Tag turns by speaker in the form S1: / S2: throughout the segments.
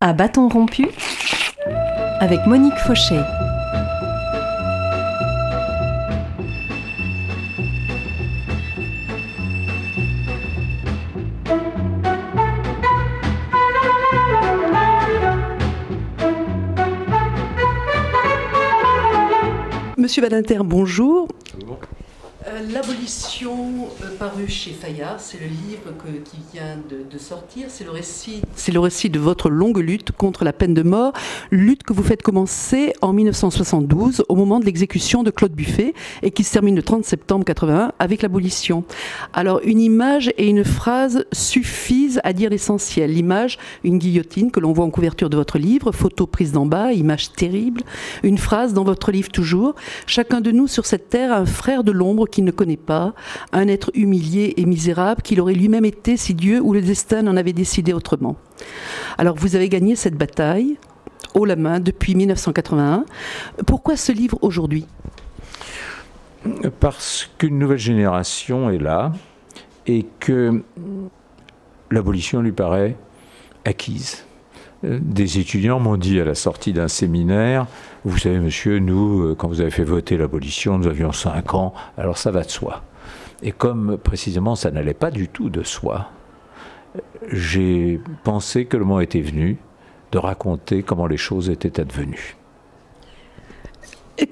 S1: À bâton rompu, avec Monique Fauché.
S2: Monsieur Badinter, bonjour. L'abolition euh, parue chez Fayard, c'est le livre qui vient de, sortir. C'est le récit. C'est le récit de votre longue lutte contre la peine de mort, lutte que vous faites commencer en 1972 au moment de l'exécution de Claude Buffet et qui se termine le 30 septembre 81 avec l'abolition. Alors une image et une phrase suffisent à dire l'essentiel. L'image, une guillotine que l'on voit en couverture de votre livre, photo prise d'en bas, image terrible. Une phrase dans votre livre toujours. Chacun de nous sur cette terre a un frère de l'ombre qui ne connaît pas, un être humilié et misérable qu'il aurait lui-même été si Dieu ou le destin n'en avait décidé autrement. Alors vous avez gagné cette bataille haut la main depuis 1981. Pourquoi ce livre aujourd'hui?
S3: Parce qu'une nouvelle génération est là et que l'abolition lui paraît acquise. Euh, des étudiants m'ont dit à la sortie d'un séminaire, vous savez monsieur, nous, euh, quand vous avez fait voter l'abolition, nous avions 5 ans, alors ça va de soi. Et comme précisément ça n'allait pas du tout de soi, j'ai pensé que le moment était venu de raconter comment les choses étaient advenues.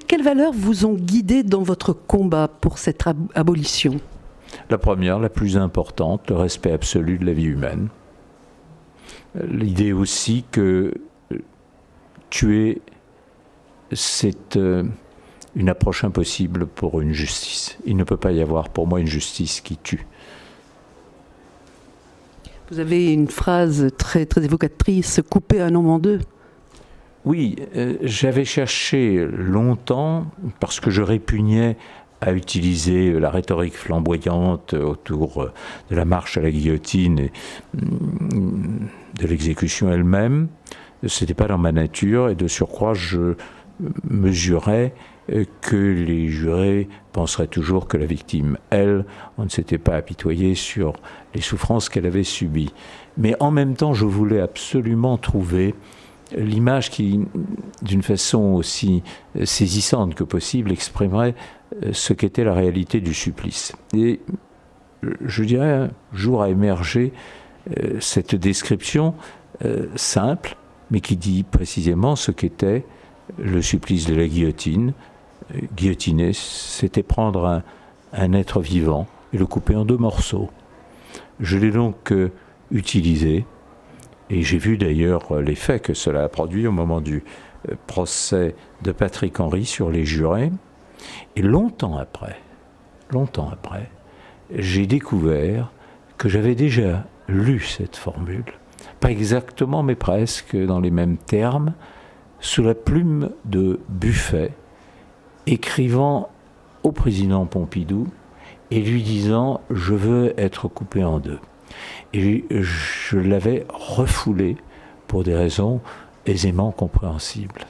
S2: Quelles valeurs vous ont guidé dans votre combat pour cette abolition?
S3: La première, la plus importante, le respect absolu de la vie humaine. L'idée aussi que tuer, c'est euh, une approche impossible pour une justice. Il ne peut pas y avoir pour moi une justice qui tue.
S2: Vous avez une phrase très, très évocatrice, couper un homme en deux.
S3: Oui, euh, j'avais cherché longtemps, parce que je répugnais à utiliser la rhétorique flamboyante autour de la marche à la guillotine et mm, de l'exécution elle-même. Ce n'était pas dans ma nature et de surcroît, je mesurais que les jurés penseraient toujours que la victime, elle, on ne s'était pas apitoyé sur les souffrances qu'elle avait subies. Mais en même temps, je voulais absolument trouver l'image qui, d'une façon aussi saisissante que possible, exprimerait euh, ce qu'était la réalité du supplice. Et je dirais, un jour a émergé euh, cette description euh, simple, mais qui dit précisément ce qu'était le supplice de la guillotine. Guillotiner, c'était prendre un, être vivant et le couper en deux morceaux. Je l'ai donc utilisé, et j'ai vu d'ailleurs l'effet que cela a produit au moment du procès de Patrick Henry sur les jurés. Et longtemps après, longtemps après, j'ai découvert que j'avais déjà lu cette formule, pas exactement, mais presque dans les mêmes termes, sous la plume de Buffet, écrivant au président Pompidou et lui disant Je veux être coupé en deux. Et je l'avais refoulé pour des raisons aisément compréhensibles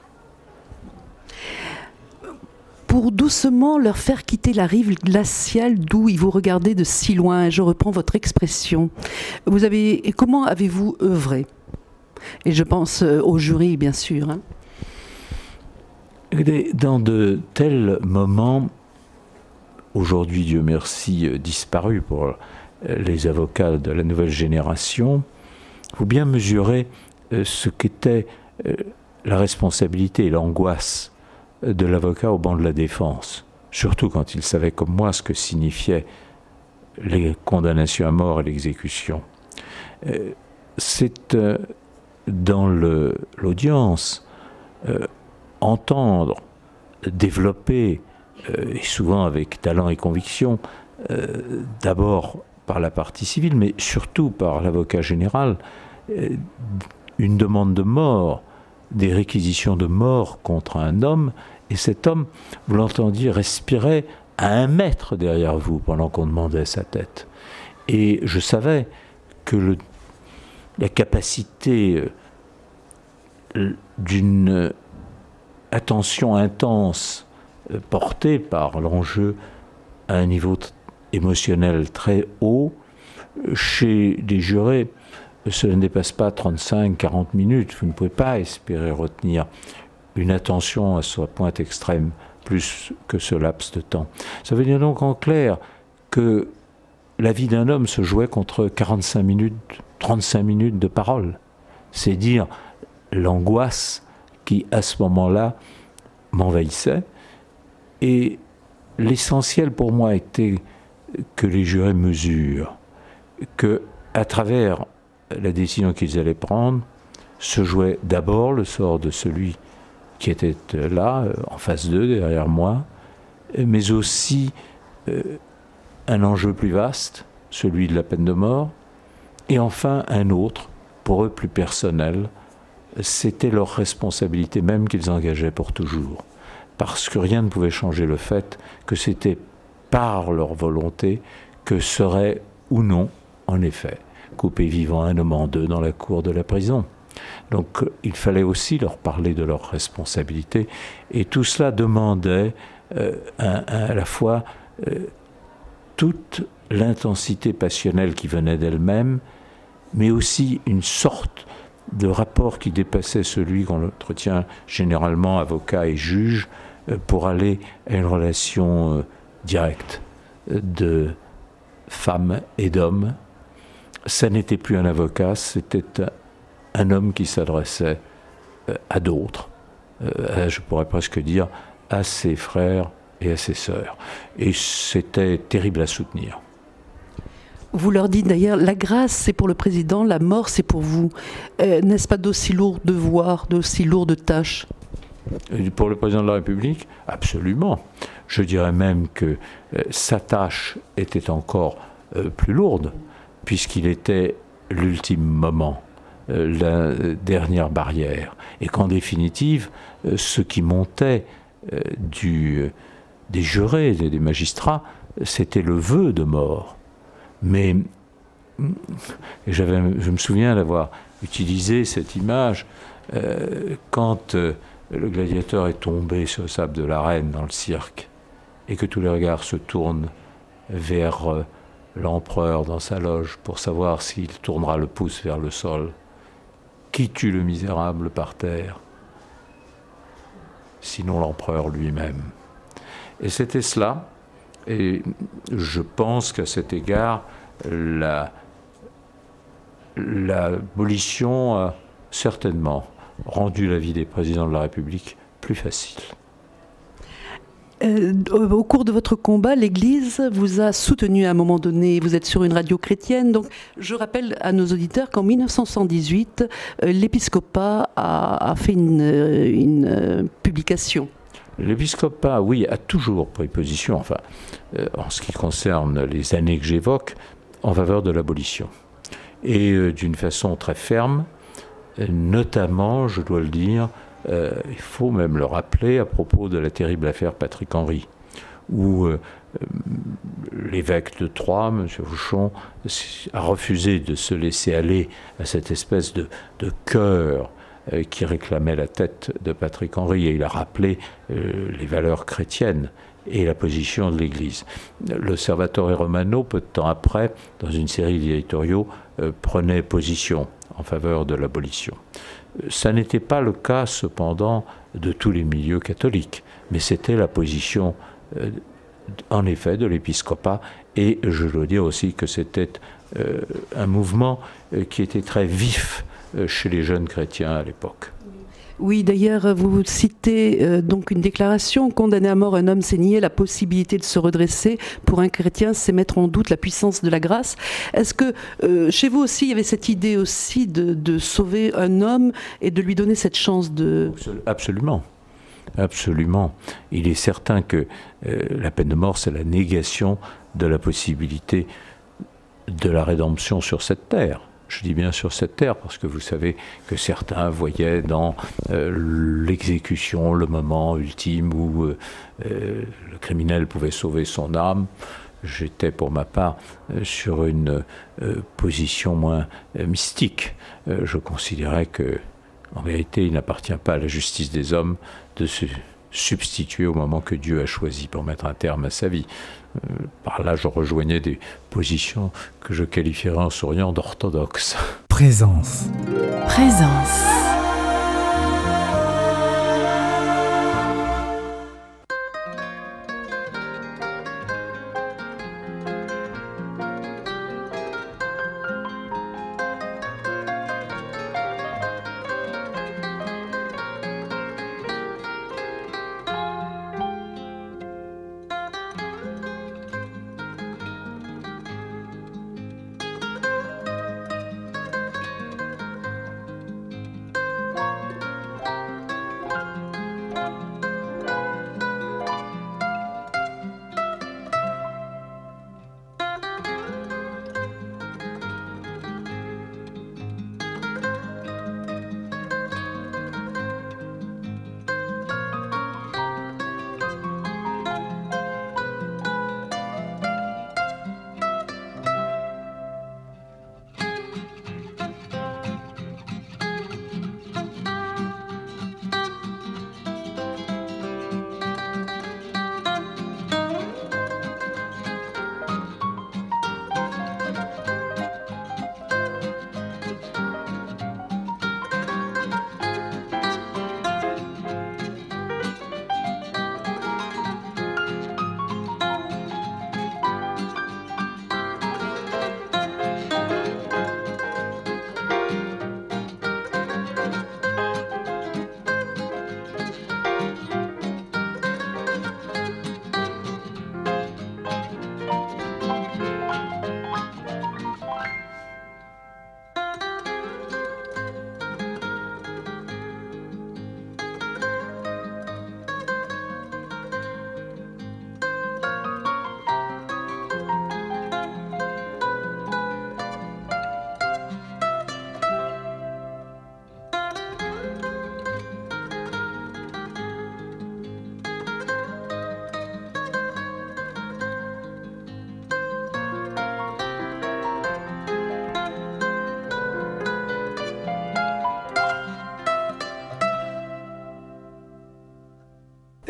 S2: pour doucement leur faire quitter la rive glaciale d'où ils vous regardaient de si loin. Je reprends votre expression. Vous avez, comment avez-vous œuvré? Et je pense euh, au jury, bien sûr. Hein.
S3: Dans de tels moments, aujourd'hui, Dieu merci, euh, disparu pour euh, les avocats de la nouvelle génération, faut bien mesurer ce qu'était la responsabilité et l'angoisse de l'avocat au banc de la défense, surtout quand il savait comme moi ce que signifiaient les condamnations à mort et l'exécution. Euh, c'est euh, dans l'audience euh, entendre, développer, et souvent avec talent et conviction, d'abord par la partie civile, mais surtout par l'avocat général, une demande de mort des réquisitions de mort contre un homme, et cet homme, vous l'entendiez, respirait à un mètre derrière vous pendant qu'on demandait sa tête. Et je savais que la capacité euh, d'une attention intense euh, portée par l'enjeu à un niveau émotionnel très haut, chez des jurés cela ne dépasse pas 35-40 minutes. Vous ne pouvez pas espérer retenir une attention à ce point extrême plus que ce laps de temps. Ça veut dire donc en clair que la vie d'un homme se jouait contre 45 minutes, 35 minutes de parole. C'est dire l'angoisse qui, à ce moment-là, m'envahissait. Et l'essentiel pour moi était que les jurés mesurent que, à travers la décision qu'ils allaient prendre, se jouait d'abord le sort de celui qui était là, euh, en face d'eux, derrière moi, mais aussi euh, un enjeu plus vaste, celui de la peine de mort, et enfin un autre, pour eux plus personnel, c'était leur responsabilité même qu'ils engageaient pour toujours, parce que rien ne pouvait changer le fait que c'était par leur volonté que serait ou non, en effet, coupé vivant un homme en deux dans la cour de la prison. Donc il fallait aussi leur parler de leurs responsabilités, et tout cela demandait euh, à la fois euh, toute l'intensité passionnelle qui venait d'elle-même, mais aussi une sorte de rapport qui dépassait celui qu'on entretient généralement avocat et juge euh, pour aller à une relation directe de femme et d'homme. Ça n'était plus un avocat, c'était un homme qui s'adressait euh, à d'autres, euh, je pourrais presque dire à ses frères et à ses sœurs. Et c'était terrible à soutenir.
S2: Vous leur dites d'ailleurs, la grâce c'est pour le président, la mort c'est pour vous. Euh, n'est-ce pas d'aussi lourd devoir, d'aussi lourde tâche
S3: Pour le président de la République, absolument. Je dirais même que sa tâche était encore plus lourde, puisqu'il était l'ultime moment euh, la dernière barrière. Et qu'en définitive, euh, ce qui montait euh, des jurés, des, des magistrats, c'était le vœu de mort. Mais je me souviens d'avoir utilisé cette image quand le gladiateur est tombé sur le sable de l'arène dans le cirque et que tous les regards se tournent vers l'empereur dans sa loge pour savoir s'il tournera le pouce vers le sol qui tue le misérable par terre? Sinon l'empereur lui-même. Et c'était cela. Et je pense qu'à cet égard, l'abolition a certainement rendu la vie des présidents de la République plus facile.
S2: Euh, au cours de votre combat, l'Église vous a soutenu à un moment donné. Vous êtes sur une radio chrétienne. Donc, je rappelle à nos auditeurs qu'en 1978, euh, l'épiscopat a, fait une, euh, publication.
S3: L'épiscopat, oui, a toujours pris position, enfin, en ce qui concerne les années que j'évoque, en faveur de l'abolition. Et d'une façon très ferme, notamment, je dois le dire, euh, il faut même le rappeler à propos de la terrible affaire Patrick Henry, où euh, euh, l'évêque de Troyes, M. Fouchon, a refusé de se laisser aller à cette espèce de, de cœur qui réclamait la tête de Patrick Henry, et il a rappelé les valeurs chrétiennes et la position de l'Église. L'Observatore Romano, peu de temps après, dans une série d'éditoriaux, prenait position en faveur de l'abolition. Ça n'était pas le cas cependant de tous les milieux catholiques, mais c'était la position euh, en effet de l'épiscopat et je dois dire aussi que c'était euh, un mouvement euh, qui était très vif chez les jeunes chrétiens à l'époque.
S2: Oui, d'ailleurs, vous citez euh, donc une déclaration condamner à mort un homme, c'est nier la possibilité de se redresser. Pour un chrétien, c'est mettre en doute la puissance de la grâce. Est-ce que euh, chez vous aussi, il y avait cette idée aussi de, sauver un homme et de lui donner cette chance de...
S3: Absolument. Absolument. Il est certain que euh, la peine de mort, c'est la négation de la possibilité de la rédemption sur cette terre. Je dis bien sur cette terre parce que vous savez que certains voyaient dans euh, l'exécution le moment ultime où euh, euh, le criminel pouvait sauver son âme. J'étais pour ma part sur une position moins mystique. je considérais que, en vérité, il n'appartient pas à la justice des hommes de se substitué au moment que Dieu a choisi pour mettre un terme à sa vie. Euh, par là, je rejoignais des positions que je qualifierais en souriant d'orthodoxes.
S1: Présence. Présence.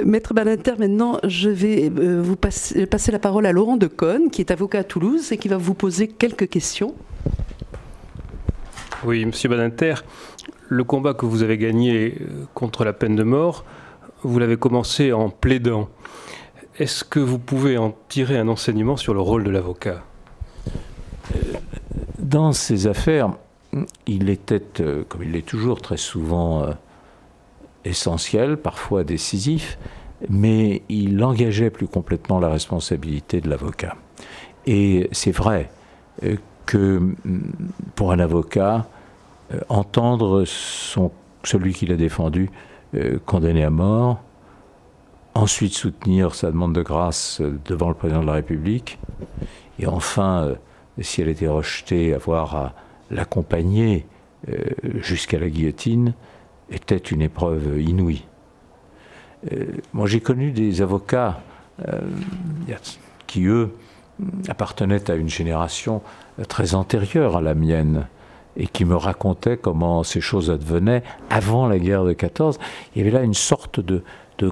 S2: Maître Balinter, maintenant, je vais euh, vous passer, la parole à Laurent Deconne, qui est avocat à Toulouse et qui va vous poser quelques questions.
S4: Oui, Monsieur Balinter, le combat que vous avez gagné euh, contre la peine de mort, vous l'avez commencé en plaidant. Est-ce que vous pouvez en tirer un enseignement sur le rôle de l'avocat?
S3: Dans ces affaires, il était, euh, comme il l'est toujours très souvent, essentiel, parfois décisif, mais il engageait plus complètement la responsabilité de l'avocat. Et c'est vrai euh, que mm, pour un avocat, euh, entendre son, celui qui l'a défendu euh, condamné à mort, ensuite soutenir sa demande de grâce devant le président de la République, et enfin, si elle était rejetée, avoir à l'accompagner jusqu'à la guillotine, était une épreuve inouïe. Euh, moi, j'ai connu des avocats euh, qui, eux, appartenaient à une génération très antérieure à la mienne et qui me racontaient comment ces choses advenaient avant la guerre de 14. Il y avait là une sorte de,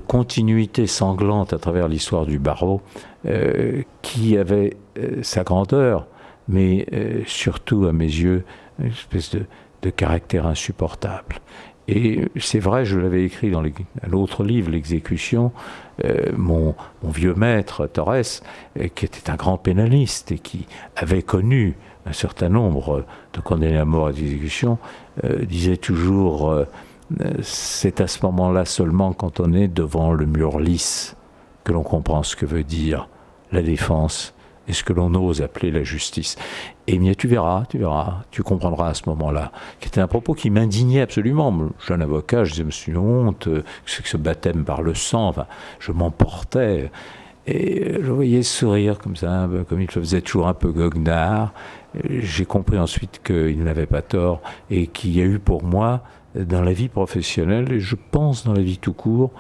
S3: continuité sanglante à travers l'histoire du barreau euh, qui avait sa grandeur, mais surtout, à mes yeux, une espèce de, de caractère insupportable. Et c'est vrai, je l'avais écrit dans l'autre livre, L'exécution, euh, mon, vieux maître, Torres, euh, qui était un grand pénaliste et qui avait connu un certain nombre de condamnés à mort à l'exécution, euh, disait toujours, c'est à ce moment-là seulement quand on est devant le mur lisse que l'on comprend ce que veut dire la défense et ce que l'on ose appeler la justice. Et bien, tu verras, tu verras, tu comprendras à ce moment-là, qui était un propos qui m'indignait absolument. Jeune avocat, je disais, me suis honte, c'est que ce baptême par le sang, enfin, je m'emportais. Et je voyais sourire comme ça, comme il faisait toujours un peu goguenard. J'ai compris ensuite qu'il n'avait pas tort et qu'il y a eu pour moi, dans la vie professionnelle, et je pense dans la vie tout court,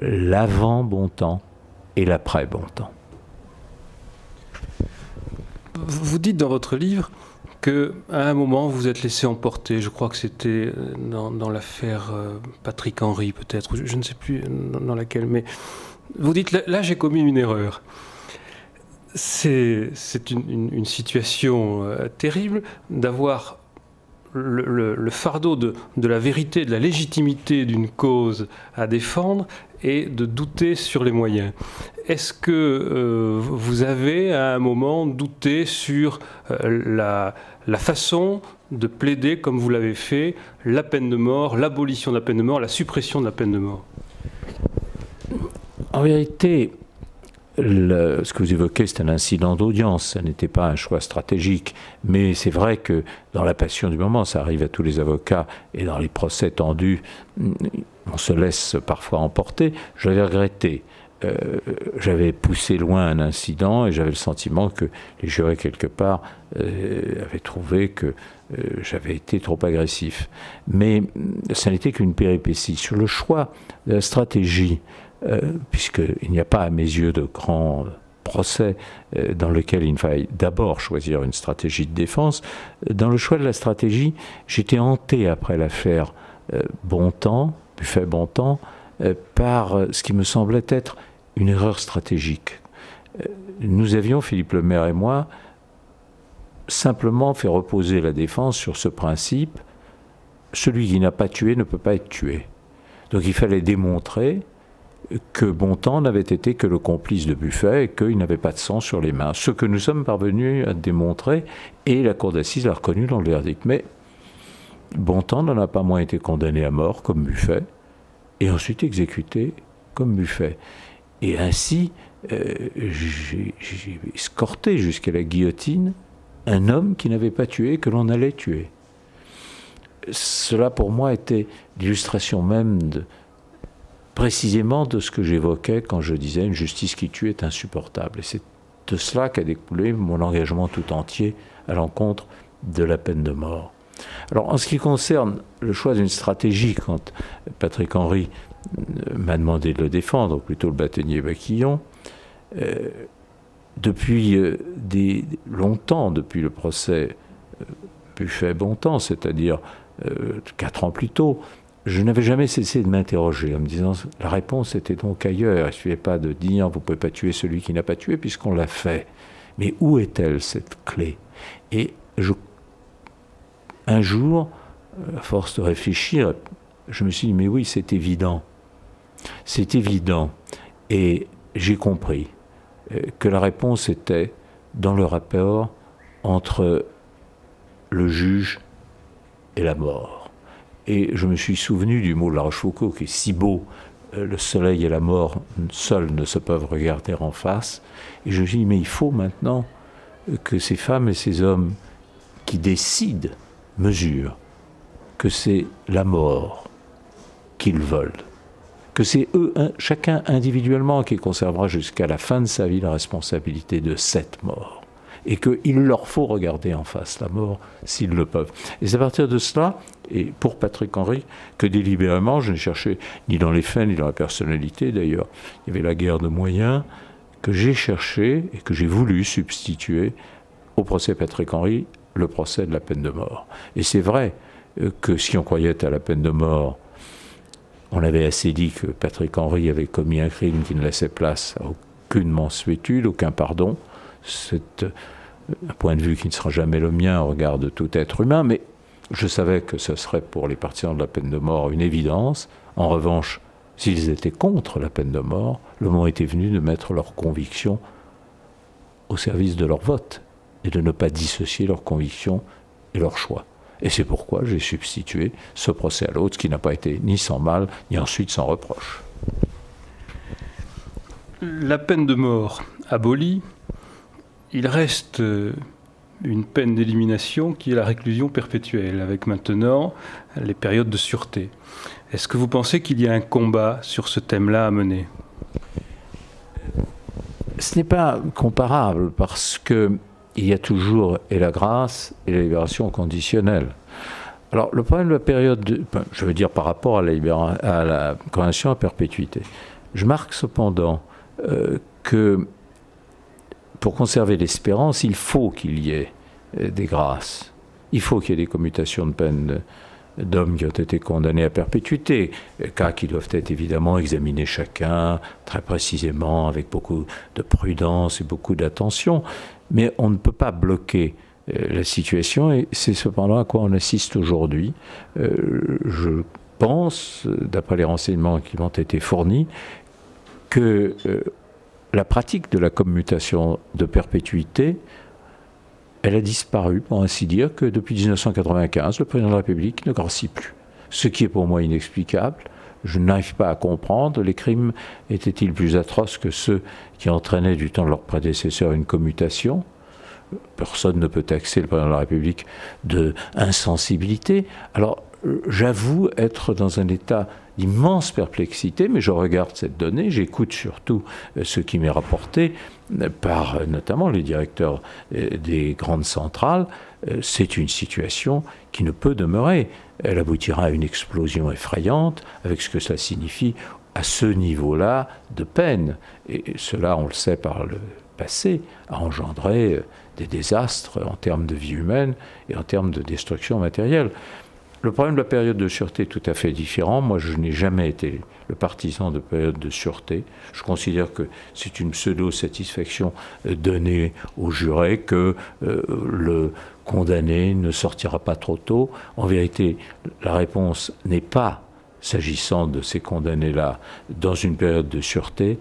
S3: l'avant bon temps et l'après bon temps
S4: vous dites dans votre livre que à un moment vous êtes laissé emporter. Je crois que c'était dans, l'affaire Patrick Henry, peut-être, je, ne sais plus dans, laquelle, mais vous dites là, j'ai commis une erreur. C'est une, situation terrible d'avoir le, fardeau de, la vérité, de la légitimité d'une cause à défendre et de douter sur les moyens. Est-ce que euh, vous avez à un moment douté sur euh, la, la façon de plaider, comme vous l'avez fait, la peine de mort, l'abolition de la peine de mort, la suppression de la peine de mort?
S3: En vérité, ce que vous évoquez, c'est un incident d'audience, ça n'était pas un choix stratégique. Mais c'est vrai que dans la passion du moment, ça arrive à tous les avocats, et dans les procès tendus, on se laisse parfois emporter. J'avais regretté. Euh, j'avais poussé loin un incident et j'avais le sentiment que les jurés, quelque part, euh, avaient trouvé que euh, j'avais été trop agressif. Mais ça n'était qu'une péripétie. Sur le choix de la stratégie, puisqu'il n'y a pas à mes yeux de grand procès euh, dans lequel il faille d'abord choisir une stratégie de défense. Dans le choix de la stratégie, j'étais hanté après l'affaire euh, Bontemps, Buffet Bontemps, par ce qui me semblait être une erreur stratégique. Nous avions, Philippe Lemaire et moi, simplement fait reposer la défense sur ce principe celui qui n'a pas tué ne peut pas être tué. Donc il fallait démontrer que Bontemps n'avait été que le complice de Buffet et qu'il n'avait pas de sang sur les mains. Ce que nous sommes parvenus à démontrer, et la Cour d'assises l'a reconnu dans le verdict. Mais Bontemps n'en a pas moins été condamné à mort comme Buffet, et ensuite exécuté comme Buffet. Et ainsi, euh, j'ai escorté jusqu'à la guillotine un homme qui n'avait pas tué, que l'on allait tuer. Cela pour moi était l'illustration même de, précisément de ce que j'évoquais quand je disais une justice qui tue est insupportable. Et c'est de cela qu'a découlé mon engagement tout entier à l'encontre de la peine de mort. Alors en ce qui concerne le choix d'une stratégie, quand Patrick Henry euh, m'a demandé de le défendre, ou plutôt le bâtonnier Baquillon, euh, depuis euh, des, longtemps, depuis le procès Buffet-Bontemps, c'est-à-dire quatre ans plus tôt, je n'avais jamais cessé de m'interroger en me disant la réponse était donc ailleurs. Il ne suffisait pas de dire vous ne pouvez pas tuer celui qui n'a pas tué puisqu'on l'a fait. Mais où est-elle cette clé? Et je, un jour, à force de réfléchir, je me suis dit mais oui, c'est évident. C'est évident. Et j'ai compris euh, que la réponse était dans le rapport entre le juge et la mort. Et je me suis souvenu du mot de La Rochefoucauld qui est si beau euh, le soleil et la mort seuls ne se peuvent regarder en face. Et je me suis dit, mais il faut maintenant que ces femmes et ces hommes qui décident mesurent que c'est la mort qu'ils veulent, que c'est eux, chacun individuellement, qui conservera jusqu'à la fin de sa vie la responsabilité de cette mort et qu'il leur faut regarder en face la mort s'ils le peuvent. Et c'est à partir de cela, et pour Patrick Henry, que délibérément, je n'ai cherché ni dans les faits, ni dans la personnalité d'ailleurs, il y avait la guerre de moyens, que j'ai cherché et que j'ai voulu substituer au procès Patrick Henry le procès de la peine de mort. Et c'est vrai euh, que si on croyait à la peine de mort, on avait assez dit que Patrick Henry avait commis un crime qui ne laissait place à aucune mansuétude, aucun pardon. C'est un point de vue qui ne sera jamais le mien au regard de tout être humain, mais je savais que ce serait pour les partisans de la peine de mort une évidence. En revanche, s'ils étaient contre la peine de mort, le moment était venu de mettre leurs convictions au service de leur vote et de ne pas dissocier leurs convictions et leurs choix. Et c'est pourquoi j'ai substitué ce procès à l'autre, qui n'a pas été ni sans mal, ni ensuite sans reproche.
S4: La peine de mort abolie, il reste euh, une peine d'élimination qui est la réclusion perpétuelle, avec maintenant les périodes de sûreté. Est-ce que vous pensez qu'il y a un combat sur ce thème-là à mener?
S3: Ce n'est pas comparable parce que il y a toujours et la grâce et la libération conditionnelle. Alors le problème de la période, je veux dire par rapport à la, condamnation à perpétuité, je marque cependant euh, que pour conserver l'espérance, il faut qu'il y ait euh, des grâces. Il faut qu'il y ait des commutations de peine d'hommes qui ont été condamnés à perpétuité, cas qui doivent être évidemment examinés chacun très précisément, avec beaucoup de prudence et beaucoup d'attention. Mais on ne peut pas bloquer euh, la situation et c'est cependant à quoi on assiste aujourd'hui. Euh, je pense, d'après les renseignements qui m'ont été fournis, que euh, la pratique de la commutation de perpétuité elle a disparu, pour ainsi dire, que depuis 1995, le président de la République ne gracie plus. Ce qui est pour moi inexplicable. Je n'arrive pas à comprendre. Les crimes étaient-ils plus atroces que ceux qui entraînaient du temps de leurs prédécesseurs une commutation? Personne ne peut taxer le président de la République de insensibilité. Alors, j'avoue être dans un état d'immense perplexité, mais je regarde cette donnée, j'écoute surtout euh, ce qui m'est rapporté euh, par euh, notamment les directeurs des grandes centrales. C'est une situation qui ne peut demeurer. Elle aboutira à une explosion effrayante avec ce que cela signifie à ce niveau-là de peine. Et cela, on le sait par le passé, a engendré des désastres en termes de vie humaine et en termes de destruction matérielle. Le problème de la période de sûreté est tout à fait différent. Moi, je n'ai jamais été le partisan de période de sûreté. Je considère que c'est une pseudo-satisfaction euh, donnée aux jurés que euh, le condamné ne sortira pas trop tôt. En vérité, la réponse n'est pas, s'agissant de ces condamnés-là, dans une période de sûreté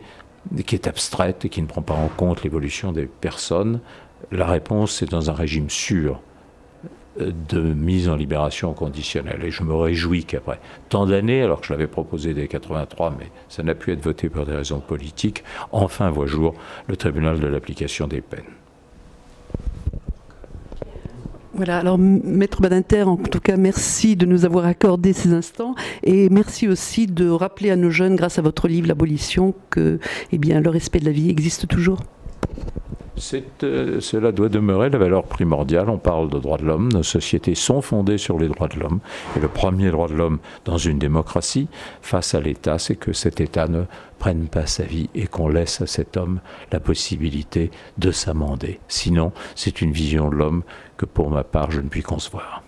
S3: qui est abstraite et qui ne prend pas en compte l'évolution des personnes. La réponse, c'est dans un régime sûr de mise en libération conditionnelle. Et je me réjouis qu'après tant d'années, alors que je l'avais proposé dès 83, mais ça n'a pu être voté pour des raisons politiques, enfin voit jour le tribunal de l'application des peines.
S2: Voilà, alors Maître Badinter, en tout cas, merci de nous avoir accordé ces instants et merci aussi de rappeler à nos jeunes, grâce à votre livre L'abolition, que eh bien, le respect de la vie existe toujours.
S3: Euh, cela doit demeurer la valeur primordiale. On parle de droits de l'homme. Nos sociétés sont fondées sur les droits de l'homme. Et le premier droit de l'homme dans une démocratie, face à l'État, c'est que cet État ne prenne pas sa vie et qu'on laisse à cet homme la possibilité de s'amender. Sinon, c'est une vision de l'homme que pour ma part, je ne puis concevoir.